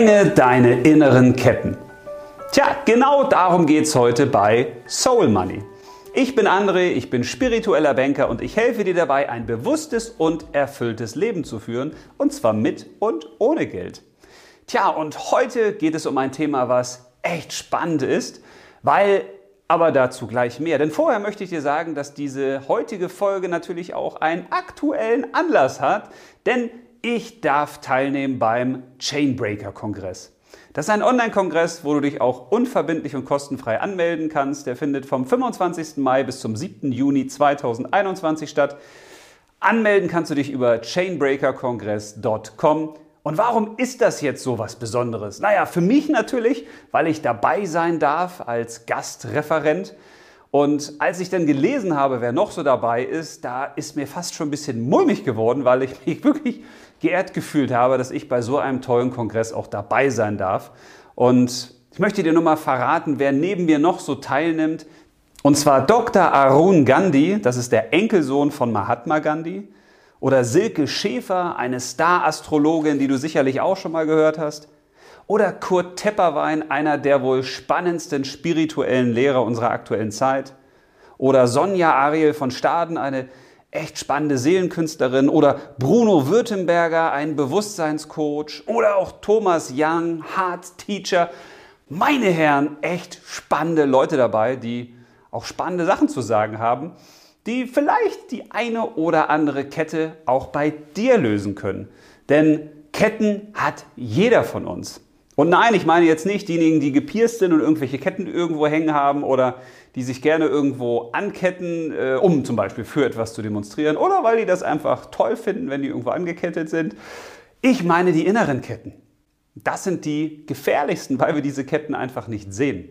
Sprenge deine inneren Ketten. Tja, genau darum geht es heute bei Soul Money. Ich bin André, ich bin spiritueller Banker und ich helfe dir dabei, ein bewusstes und erfülltes Leben zu führen, und zwar mit und ohne Geld. Tja, und heute geht es um ein Thema, was echt spannend ist, weil aber dazu gleich mehr. Denn vorher möchte ich dir sagen, dass diese heutige Folge natürlich auch einen aktuellen Anlass hat, denn ich darf teilnehmen beim Chainbreaker-Kongress. Das ist ein Online-Kongress, wo du dich auch unverbindlich und kostenfrei anmelden kannst. Der findet vom 25. Mai bis zum 7. Juni 2021 statt. Anmelden kannst du dich über chainbreakerkongress.com. Und warum ist das jetzt so was Besonderes? Naja, für mich natürlich, weil ich dabei sein darf als Gastreferent. Und als ich dann gelesen habe, wer noch so dabei ist, da ist mir fast schon ein bisschen mulmig geworden, weil ich mich wirklich geehrt gefühlt habe, dass ich bei so einem tollen Kongress auch dabei sein darf. Und ich möchte dir nur mal verraten, wer neben mir noch so teilnimmt. Und zwar Dr. Arun Gandhi, das ist der Enkelsohn von Mahatma Gandhi. Oder Silke Schäfer, eine Star-Astrologin, die du sicherlich auch schon mal gehört hast. Oder Kurt Tepperwein, einer der wohl spannendsten spirituellen Lehrer unserer aktuellen Zeit. Oder Sonja Ariel von Staden, eine echt spannende Seelenkünstlerin. Oder Bruno Württemberger, ein Bewusstseinscoach. Oder auch Thomas Young, Hard Teacher. Meine Herren, echt spannende Leute dabei, die auch spannende Sachen zu sagen haben die vielleicht die eine oder andere Kette auch bei dir lösen können. Denn Ketten hat jeder von uns. Und nein, ich meine jetzt nicht diejenigen, die gepierst sind und irgendwelche Ketten irgendwo hängen haben oder die sich gerne irgendwo anketten, äh, um zum Beispiel für etwas zu demonstrieren oder weil die das einfach toll finden, wenn die irgendwo angekettet sind. Ich meine die inneren Ketten. Das sind die gefährlichsten, weil wir diese Ketten einfach nicht sehen.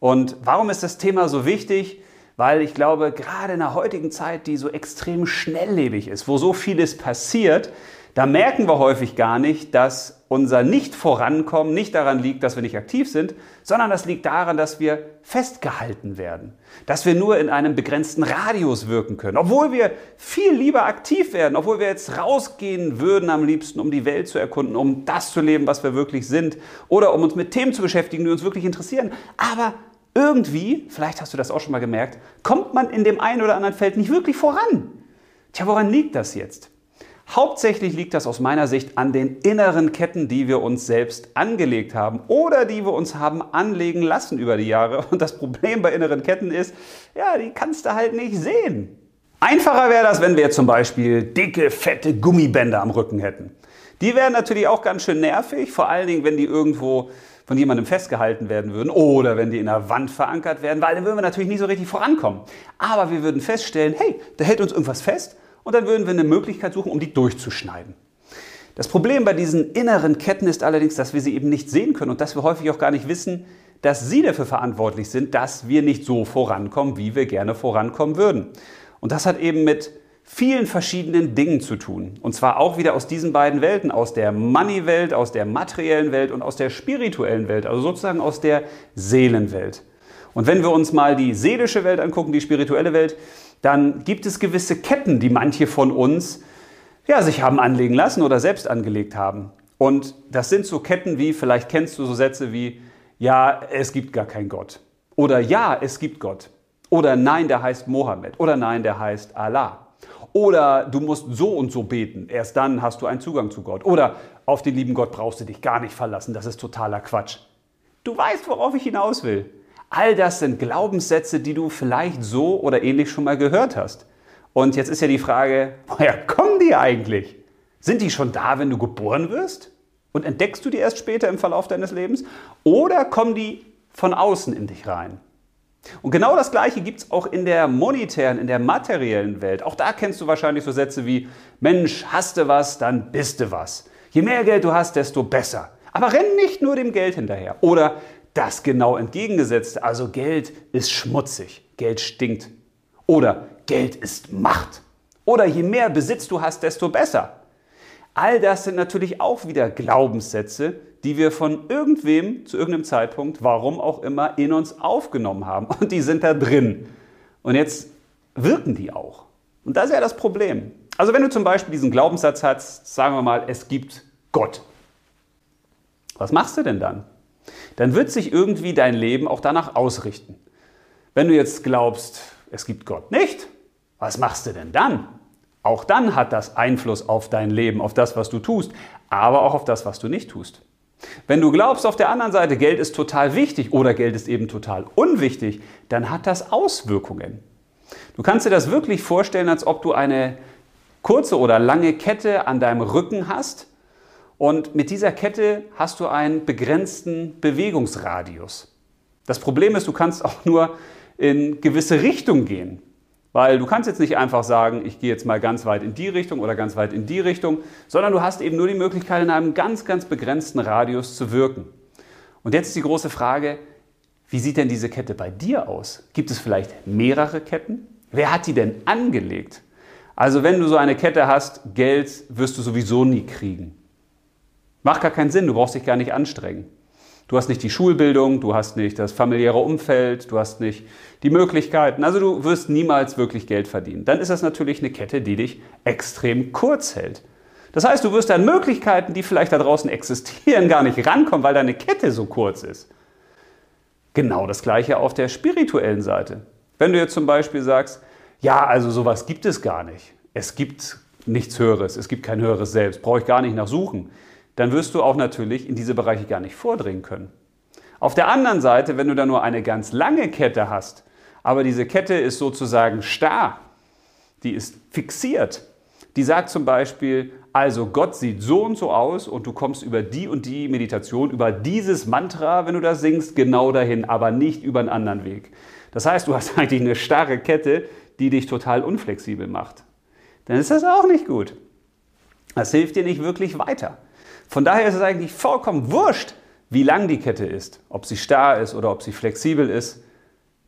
Und warum ist das Thema so wichtig? weil ich glaube, gerade in der heutigen Zeit, die so extrem schnelllebig ist, wo so vieles passiert, da merken wir häufig gar nicht, dass unser Nicht-Vorankommen nicht daran liegt, dass wir nicht aktiv sind, sondern das liegt daran, dass wir festgehalten werden, dass wir nur in einem begrenzten Radius wirken können, obwohl wir viel lieber aktiv werden, obwohl wir jetzt rausgehen würden am liebsten, um die Welt zu erkunden, um das zu leben, was wir wirklich sind oder um uns mit Themen zu beschäftigen, die uns wirklich interessieren. Aber irgendwie, vielleicht hast du das auch schon mal gemerkt, kommt man in dem einen oder anderen Feld nicht wirklich voran. Tja, woran liegt das jetzt? Hauptsächlich liegt das aus meiner Sicht an den inneren Ketten, die wir uns selbst angelegt haben oder die wir uns haben anlegen lassen über die Jahre. Und das Problem bei inneren Ketten ist, ja, die kannst du halt nicht sehen. Einfacher wäre das, wenn wir zum Beispiel dicke, fette Gummibänder am Rücken hätten. Die wären natürlich auch ganz schön nervig, vor allen Dingen, wenn die irgendwo von jemandem festgehalten werden würden oder wenn die in der Wand verankert werden, weil dann würden wir natürlich nicht so richtig vorankommen. Aber wir würden feststellen, hey, da hält uns irgendwas fest und dann würden wir eine Möglichkeit suchen, um die durchzuschneiden. Das Problem bei diesen inneren Ketten ist allerdings, dass wir sie eben nicht sehen können und dass wir häufig auch gar nicht wissen, dass sie dafür verantwortlich sind, dass wir nicht so vorankommen, wie wir gerne vorankommen würden. Und das hat eben mit vielen verschiedenen Dingen zu tun. Und zwar auch wieder aus diesen beiden Welten, aus der Money-Welt, aus der materiellen Welt und aus der spirituellen Welt, also sozusagen aus der Seelenwelt. Und wenn wir uns mal die seelische Welt angucken, die spirituelle Welt, dann gibt es gewisse Ketten, die manche von uns ja, sich haben anlegen lassen oder selbst angelegt haben. Und das sind so Ketten wie, vielleicht kennst du so Sätze wie, ja, es gibt gar keinen Gott. Oder ja, es gibt Gott. Oder nein, der heißt Mohammed. Oder nein, der heißt Allah. Oder du musst so und so beten, erst dann hast du einen Zugang zu Gott. Oder auf den lieben Gott brauchst du dich gar nicht verlassen, das ist totaler Quatsch. Du weißt, worauf ich hinaus will. All das sind Glaubenssätze, die du vielleicht so oder ähnlich schon mal gehört hast. Und jetzt ist ja die Frage, woher kommen die eigentlich? Sind die schon da, wenn du geboren wirst? Und entdeckst du die erst später im Verlauf deines Lebens? Oder kommen die von außen in dich rein? Und genau das Gleiche gibt es auch in der monetären, in der materiellen Welt. Auch da kennst du wahrscheinlich so Sätze wie, Mensch, hast du was, dann bist du was. Je mehr Geld du hast, desto besser. Aber renn nicht nur dem Geld hinterher. Oder das genau entgegengesetzte, also Geld ist schmutzig, Geld stinkt. Oder Geld ist Macht. Oder je mehr Besitz du hast, desto besser. All das sind natürlich auch wieder Glaubenssätze, die wir von irgendwem zu irgendeinem Zeitpunkt, warum auch immer, in uns aufgenommen haben. Und die sind da drin. Und jetzt wirken die auch. Und das ist ja das Problem. Also wenn du zum Beispiel diesen Glaubenssatz hast, sagen wir mal, es gibt Gott. Was machst du denn dann? Dann wird sich irgendwie dein Leben auch danach ausrichten. Wenn du jetzt glaubst, es gibt Gott nicht, was machst du denn dann? Auch dann hat das Einfluss auf dein Leben, auf das, was du tust, aber auch auf das, was du nicht tust. Wenn du glaubst auf der anderen Seite, Geld ist total wichtig oder Geld ist eben total unwichtig, dann hat das Auswirkungen. Du kannst dir das wirklich vorstellen, als ob du eine kurze oder lange Kette an deinem Rücken hast und mit dieser Kette hast du einen begrenzten Bewegungsradius. Das Problem ist, du kannst auch nur in gewisse Richtung gehen. Weil du kannst jetzt nicht einfach sagen, ich gehe jetzt mal ganz weit in die Richtung oder ganz weit in die Richtung, sondern du hast eben nur die Möglichkeit, in einem ganz, ganz begrenzten Radius zu wirken. Und jetzt ist die große Frage, wie sieht denn diese Kette bei dir aus? Gibt es vielleicht mehrere Ketten? Wer hat die denn angelegt? Also wenn du so eine Kette hast, Geld wirst du sowieso nie kriegen. Macht gar keinen Sinn, du brauchst dich gar nicht anstrengen. Du hast nicht die Schulbildung, du hast nicht das familiäre Umfeld, du hast nicht die Möglichkeiten. Also du wirst niemals wirklich Geld verdienen. Dann ist das natürlich eine Kette, die dich extrem kurz hält. Das heißt, du wirst an Möglichkeiten, die vielleicht da draußen existieren, gar nicht rankommen, weil deine Kette so kurz ist. Genau das gleiche auf der spirituellen Seite. Wenn du jetzt zum Beispiel sagst, ja, also sowas gibt es gar nicht. Es gibt nichts Höheres, es gibt kein höheres Selbst, brauche ich gar nicht nachsuchen dann wirst du auch natürlich in diese Bereiche gar nicht vordringen können. Auf der anderen Seite, wenn du da nur eine ganz lange Kette hast, aber diese Kette ist sozusagen starr, die ist fixiert, die sagt zum Beispiel, also Gott sieht so und so aus und du kommst über die und die Meditation, über dieses Mantra, wenn du das singst, genau dahin, aber nicht über einen anderen Weg. Das heißt, du hast eigentlich eine starre Kette, die dich total unflexibel macht. Dann ist das auch nicht gut. Das hilft dir nicht wirklich weiter. Von daher ist es eigentlich vollkommen wurscht, wie lang die Kette ist, ob sie starr ist oder ob sie flexibel ist.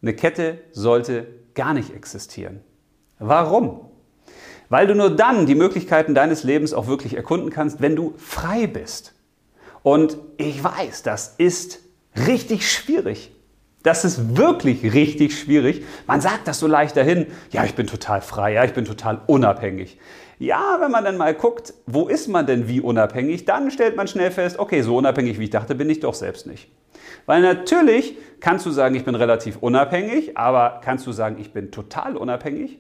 Eine Kette sollte gar nicht existieren. Warum? Weil du nur dann die Möglichkeiten deines Lebens auch wirklich erkunden kannst, wenn du frei bist. Und ich weiß, das ist richtig schwierig. Das ist wirklich richtig schwierig. Man sagt das so leicht dahin, ja, ich bin total frei, ja, ich bin total unabhängig. Ja, wenn man dann mal guckt, wo ist man denn wie unabhängig, dann stellt man schnell fest, okay, so unabhängig wie ich dachte, bin ich doch selbst nicht. Weil natürlich kannst du sagen, ich bin relativ unabhängig, aber kannst du sagen, ich bin total unabhängig?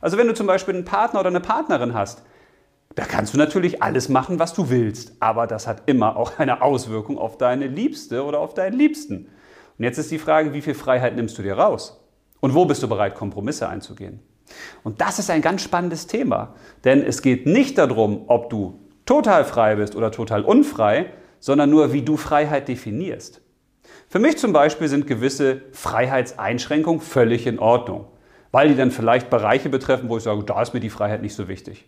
Also wenn du zum Beispiel einen Partner oder eine Partnerin hast, da kannst du natürlich alles machen, was du willst, aber das hat immer auch eine Auswirkung auf deine Liebste oder auf deinen Liebsten. Und jetzt ist die Frage, wie viel Freiheit nimmst du dir raus? Und wo bist du bereit, Kompromisse einzugehen? Und das ist ein ganz spannendes Thema, denn es geht nicht darum, ob du total frei bist oder total unfrei, sondern nur, wie du Freiheit definierst. Für mich zum Beispiel sind gewisse Freiheitseinschränkungen völlig in Ordnung, weil die dann vielleicht Bereiche betreffen, wo ich sage, da ist mir die Freiheit nicht so wichtig.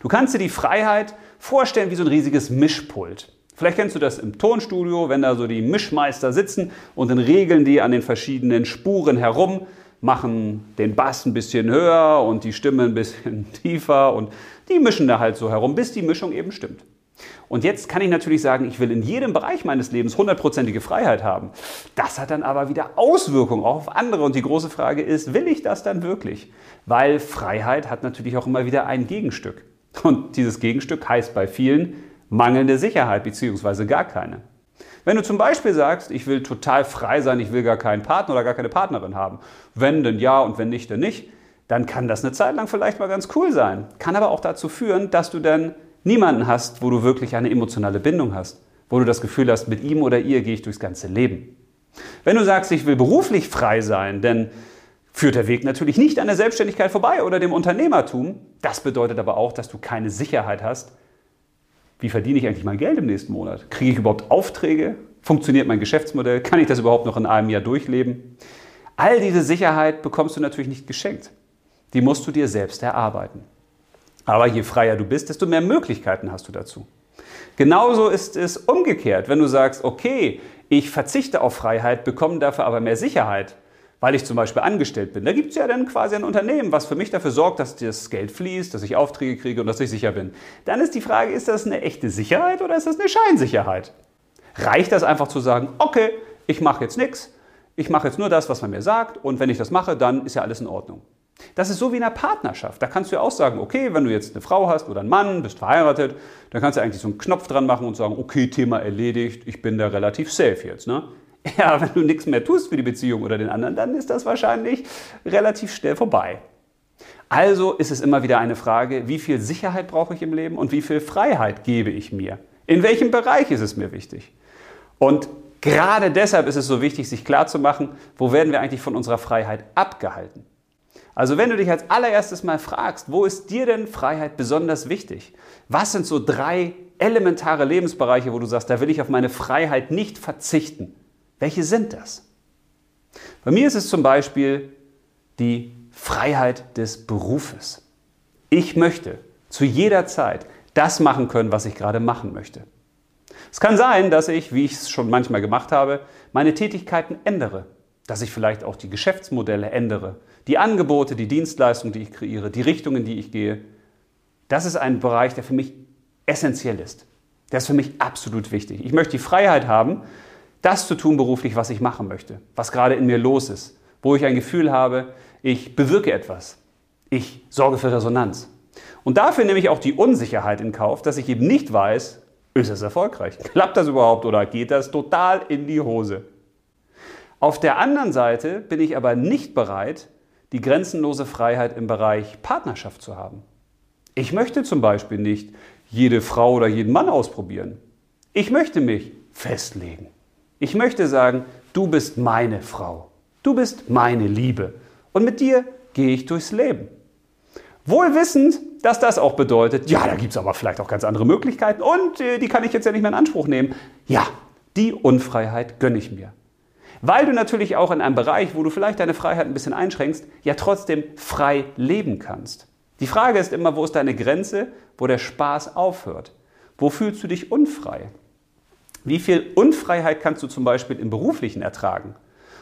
Du kannst dir die Freiheit vorstellen wie so ein riesiges Mischpult. Vielleicht kennst du das im Tonstudio, wenn da so die Mischmeister sitzen und dann regeln die an den verschiedenen Spuren herum, machen den Bass ein bisschen höher und die Stimme ein bisschen tiefer und die mischen da halt so herum, bis die Mischung eben stimmt. Und jetzt kann ich natürlich sagen, ich will in jedem Bereich meines Lebens hundertprozentige Freiheit haben. Das hat dann aber wieder Auswirkungen auch auf andere. Und die große Frage ist, will ich das dann wirklich? Weil Freiheit hat natürlich auch immer wieder ein Gegenstück. Und dieses Gegenstück heißt bei vielen mangelnde Sicherheit bzw. gar keine. Wenn du zum Beispiel sagst, ich will total frei sein, ich will gar keinen Partner oder gar keine Partnerin haben, wenn denn ja und wenn nicht, dann nicht, dann kann das eine Zeit lang vielleicht mal ganz cool sein. Kann aber auch dazu führen, dass du dann niemanden hast, wo du wirklich eine emotionale Bindung hast, wo du das Gefühl hast, mit ihm oder ihr gehe ich durchs ganze Leben. Wenn du sagst, ich will beruflich frei sein, denn führt der Weg natürlich nicht an der Selbstständigkeit vorbei oder dem Unternehmertum, das bedeutet aber auch, dass du keine Sicherheit hast, wie verdiene ich eigentlich mein Geld im nächsten Monat? Kriege ich überhaupt Aufträge? Funktioniert mein Geschäftsmodell? Kann ich das überhaupt noch in einem Jahr durchleben? All diese Sicherheit bekommst du natürlich nicht geschenkt. Die musst du dir selbst erarbeiten. Aber je freier du bist, desto mehr Möglichkeiten hast du dazu. Genauso ist es umgekehrt. Wenn du sagst, okay, ich verzichte auf Freiheit, bekomme dafür aber mehr Sicherheit, weil ich zum Beispiel angestellt bin. Da gibt es ja dann quasi ein Unternehmen, was für mich dafür sorgt, dass das Geld fließt, dass ich Aufträge kriege und dass ich sicher bin. Dann ist die Frage, ist das eine echte Sicherheit oder ist das eine Scheinsicherheit? Reicht das einfach zu sagen, okay, ich mache jetzt nichts, ich mache jetzt nur das, was man mir sagt und wenn ich das mache, dann ist ja alles in Ordnung. Das ist so wie in einer Partnerschaft. Da kannst du ja auch sagen, okay, wenn du jetzt eine Frau hast oder einen Mann, bist verheiratet, dann kannst du eigentlich so einen Knopf dran machen und sagen, okay, Thema erledigt, ich bin da relativ safe jetzt. Ne? Ja, wenn du nichts mehr tust für die Beziehung oder den anderen, dann ist das wahrscheinlich relativ schnell vorbei. Also ist es immer wieder eine Frage, wie viel Sicherheit brauche ich im Leben und wie viel Freiheit gebe ich mir? In welchem Bereich ist es mir wichtig? Und gerade deshalb ist es so wichtig, sich klarzumachen, wo werden wir eigentlich von unserer Freiheit abgehalten? Also wenn du dich als allererstes mal fragst, wo ist dir denn Freiheit besonders wichtig? Was sind so drei elementare Lebensbereiche, wo du sagst, da will ich auf meine Freiheit nicht verzichten? Welche sind das? Bei mir ist es zum Beispiel die Freiheit des Berufes. Ich möchte zu jeder Zeit das machen können, was ich gerade machen möchte. Es kann sein, dass ich, wie ich es schon manchmal gemacht habe, meine Tätigkeiten ändere, dass ich vielleicht auch die Geschäftsmodelle ändere, die Angebote, die Dienstleistungen, die ich kreiere, die Richtung, in die ich gehe. Das ist ein Bereich, der für mich essentiell ist. Der ist für mich absolut wichtig. Ich möchte die Freiheit haben, das zu tun beruflich, was ich machen möchte, was gerade in mir los ist, wo ich ein Gefühl habe, ich bewirke etwas, ich sorge für Resonanz. Und dafür nehme ich auch die Unsicherheit in Kauf, dass ich eben nicht weiß, ist es erfolgreich? Klappt das überhaupt oder geht das total in die Hose? Auf der anderen Seite bin ich aber nicht bereit, die grenzenlose Freiheit im Bereich Partnerschaft zu haben. Ich möchte zum Beispiel nicht jede Frau oder jeden Mann ausprobieren. Ich möchte mich festlegen. Ich möchte sagen, du bist meine Frau. Du bist meine Liebe. Und mit dir gehe ich durchs Leben. Wohl wissend, dass das auch bedeutet, ja, da gibt es aber vielleicht auch ganz andere Möglichkeiten und äh, die kann ich jetzt ja nicht mehr in Anspruch nehmen. Ja, die Unfreiheit gönne ich mir. Weil du natürlich auch in einem Bereich, wo du vielleicht deine Freiheit ein bisschen einschränkst, ja trotzdem frei leben kannst. Die Frage ist immer, wo ist deine Grenze, wo der Spaß aufhört? Wo fühlst du dich unfrei? Wie viel Unfreiheit kannst du zum Beispiel im Beruflichen ertragen?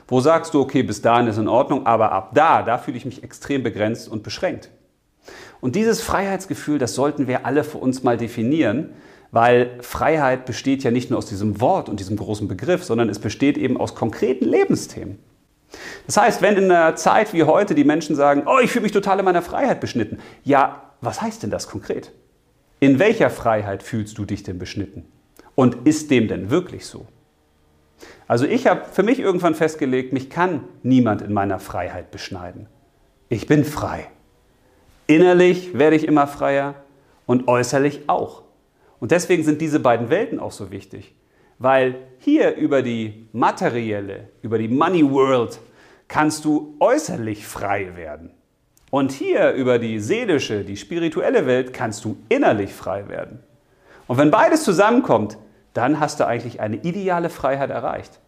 Wo sagst du, okay, bis dahin ist in Ordnung, aber ab da, da fühle ich mich extrem begrenzt und beschränkt. Und dieses Freiheitsgefühl, das sollten wir alle für uns mal definieren, weil Freiheit besteht ja nicht nur aus diesem Wort und diesem großen Begriff, sondern es besteht eben aus konkreten Lebensthemen. Das heißt, wenn in einer Zeit wie heute die Menschen sagen, oh, ich fühle mich total in meiner Freiheit beschnitten, ja, was heißt denn das konkret? In welcher Freiheit fühlst du dich denn beschnitten? Und ist dem denn wirklich so? Also ich habe für mich irgendwann festgelegt, mich kann niemand in meiner Freiheit beschneiden. Ich bin frei. Innerlich werde ich immer freier und äußerlich auch. Und deswegen sind diese beiden Welten auch so wichtig, weil hier über die materielle, über die Money World kannst du äußerlich frei werden. Und hier über die seelische, die spirituelle Welt kannst du innerlich frei werden. Und wenn beides zusammenkommt, dann hast du eigentlich eine ideale Freiheit erreicht.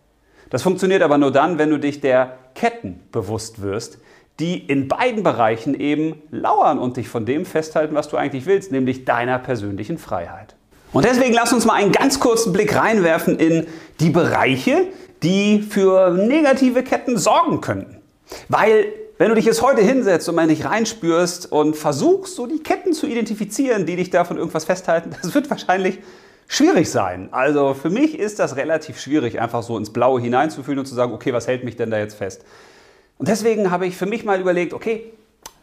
Das funktioniert aber nur dann, wenn du dich der Ketten bewusst wirst, die in beiden Bereichen eben lauern und dich von dem festhalten, was du eigentlich willst, nämlich deiner persönlichen Freiheit. Und deswegen lass uns mal einen ganz kurzen Blick reinwerfen in die Bereiche, die für negative Ketten sorgen könnten. Weil wenn du dich jetzt heute hinsetzt und mal nicht reinspürst und versuchst, so die Ketten zu identifizieren, die dich da von irgendwas festhalten, das wird wahrscheinlich schwierig sein. Also für mich ist das relativ schwierig, einfach so ins Blaue hineinzufühlen und zu sagen, okay, was hält mich denn da jetzt fest? Und deswegen habe ich für mich mal überlegt, okay,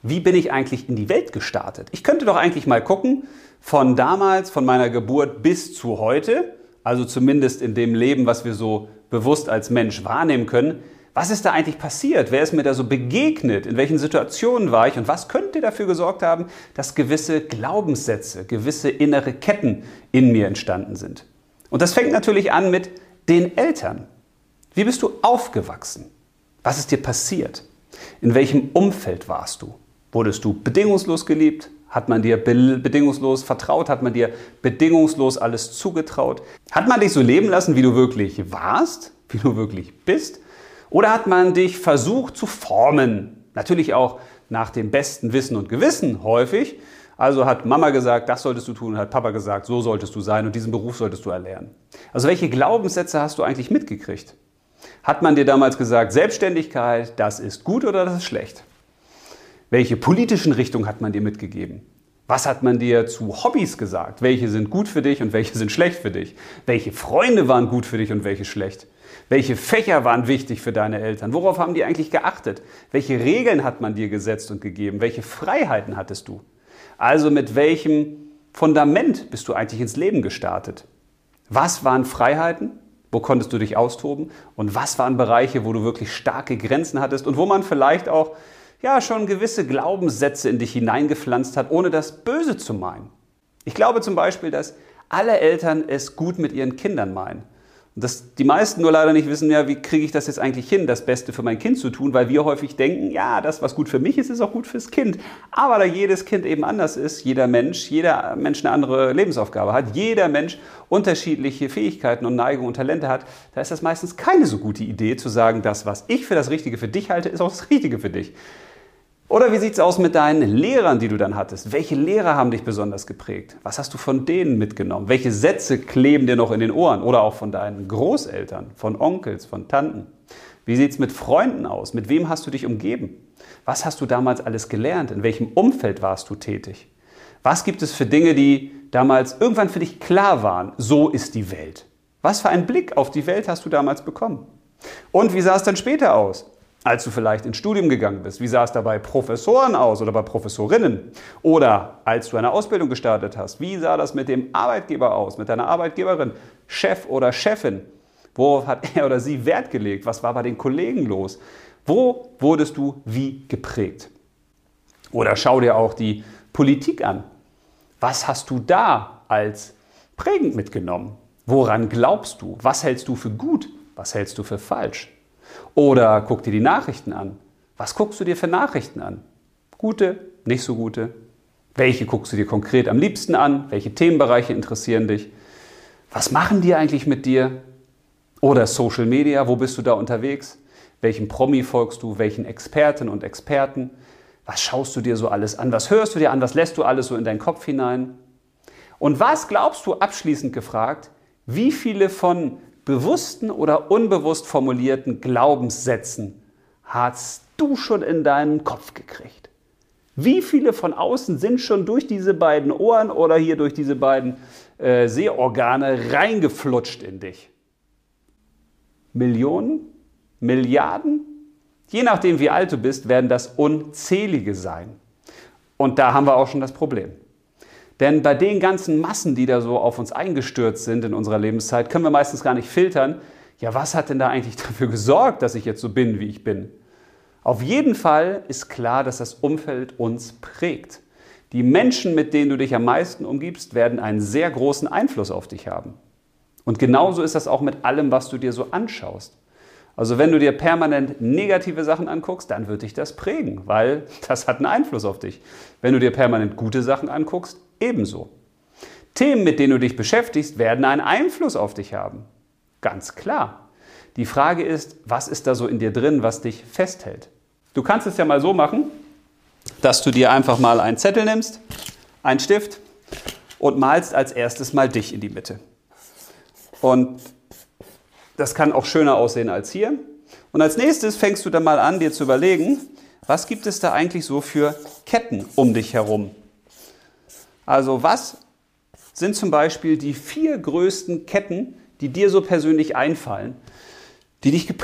wie bin ich eigentlich in die Welt gestartet? Ich könnte doch eigentlich mal gucken, von damals, von meiner Geburt bis zu heute, also zumindest in dem Leben, was wir so bewusst als Mensch wahrnehmen können, was ist da eigentlich passiert? Wer ist mir da so begegnet? In welchen Situationen war ich? Und was könnte dafür gesorgt haben, dass gewisse Glaubenssätze, gewisse innere Ketten in mir entstanden sind? Und das fängt natürlich an mit den Eltern. Wie bist du aufgewachsen? Was ist dir passiert? In welchem Umfeld warst du? Wurdest du bedingungslos geliebt? Hat man dir bedingungslos vertraut? Hat man dir bedingungslos alles zugetraut? Hat man dich so leben lassen, wie du wirklich warst? Wie du wirklich bist? Oder hat man dich versucht zu formen? Natürlich auch nach dem besten Wissen und Gewissen häufig. Also hat Mama gesagt, das solltest du tun, hat Papa gesagt, so solltest du sein und diesen Beruf solltest du erlernen. Also welche Glaubenssätze hast du eigentlich mitgekriegt? Hat man dir damals gesagt, Selbstständigkeit, das ist gut oder das ist schlecht? Welche politischen Richtungen hat man dir mitgegeben? Was hat man dir zu Hobbys gesagt? Welche sind gut für dich und welche sind schlecht für dich? Welche Freunde waren gut für dich und welche schlecht? Welche Fächer waren wichtig für deine Eltern? Worauf haben die eigentlich geachtet? Welche Regeln hat man dir gesetzt und gegeben? Welche Freiheiten hattest du? Also mit welchem Fundament bist du eigentlich ins Leben gestartet? Was waren Freiheiten? Wo konntest du dich austoben? Und was waren Bereiche, wo du wirklich starke Grenzen hattest und wo man vielleicht auch ja schon gewisse Glaubenssätze in dich hineingepflanzt hat, ohne das Böse zu meinen? Ich glaube zum Beispiel, dass alle Eltern es gut mit ihren Kindern meinen. Dass die meisten nur leider nicht wissen, ja, wie kriege ich das jetzt eigentlich hin, das Beste für mein Kind zu tun, weil wir häufig denken, ja, das, was gut für mich ist, ist auch gut fürs Kind. Aber da jedes Kind eben anders ist, jeder Mensch, jeder Mensch eine andere Lebensaufgabe hat, jeder Mensch unterschiedliche Fähigkeiten und Neigungen und Talente hat, da ist das meistens keine so gute Idee zu sagen, das, was ich für das Richtige für dich halte, ist auch das Richtige für dich. Oder wie sieht es aus mit deinen Lehrern, die du dann hattest? Welche Lehrer haben dich besonders geprägt? Was hast du von denen mitgenommen? Welche Sätze kleben dir noch in den Ohren? Oder auch von deinen Großeltern, von Onkels, von Tanten? Wie sieht es mit Freunden aus? Mit wem hast du dich umgeben? Was hast du damals alles gelernt? In welchem Umfeld warst du tätig? Was gibt es für Dinge, die damals irgendwann für dich klar waren? So ist die Welt. Was für einen Blick auf die Welt hast du damals bekommen? Und wie sah es dann später aus? Als du vielleicht ins Studium gegangen bist? Wie sah es da bei Professoren aus oder bei Professorinnen? Oder als du eine Ausbildung gestartet hast, wie sah das mit dem Arbeitgeber aus, mit deiner Arbeitgeberin, Chef oder Chefin? Worauf hat er oder sie Wert gelegt? Was war bei den Kollegen los? Wo wurdest du wie geprägt? Oder schau dir auch die Politik an. Was hast du da als prägend mitgenommen? Woran glaubst du? Was hältst du für gut? Was hältst du für falsch? Oder guck dir die Nachrichten an. Was guckst du dir für Nachrichten an? Gute, nicht so gute? Welche guckst du dir konkret am liebsten an? Welche Themenbereiche interessieren dich? Was machen die eigentlich mit dir? Oder Social Media, wo bist du da unterwegs? Welchem Promi folgst du? Welchen Experten und Experten? Was schaust du dir so alles an? Was hörst du dir an? Was lässt du alles so in deinen Kopf hinein? Und was glaubst du abschließend gefragt, wie viele von bewussten oder unbewusst formulierten Glaubenssätzen hast du schon in deinen Kopf gekriegt? Wie viele von außen sind schon durch diese beiden Ohren oder hier durch diese beiden äh, Sehorgane reingeflutscht in dich? Millionen? Milliarden? Je nachdem, wie alt du bist, werden das unzählige sein. Und da haben wir auch schon das Problem. Denn bei den ganzen Massen, die da so auf uns eingestürzt sind in unserer Lebenszeit, können wir meistens gar nicht filtern, ja, was hat denn da eigentlich dafür gesorgt, dass ich jetzt so bin, wie ich bin? Auf jeden Fall ist klar, dass das Umfeld uns prägt. Die Menschen, mit denen du dich am meisten umgibst, werden einen sehr großen Einfluss auf dich haben. Und genauso ist das auch mit allem, was du dir so anschaust. Also wenn du dir permanent negative Sachen anguckst, dann wird dich das prägen, weil das hat einen Einfluss auf dich. Wenn du dir permanent gute Sachen anguckst, ebenso. Themen, mit denen du dich beschäftigst, werden einen Einfluss auf dich haben. Ganz klar. Die Frage ist, was ist da so in dir drin, was dich festhält? Du kannst es ja mal so machen, dass du dir einfach mal einen Zettel nimmst, einen Stift und malst als erstes mal dich in die Mitte. Und das kann auch schöner aussehen als hier. Und als nächstes fängst du dann mal an, dir zu überlegen, was gibt es da eigentlich so für Ketten um dich herum? Also was sind zum Beispiel die vier größten Ketten, die dir so persönlich einfallen, die dich geprägt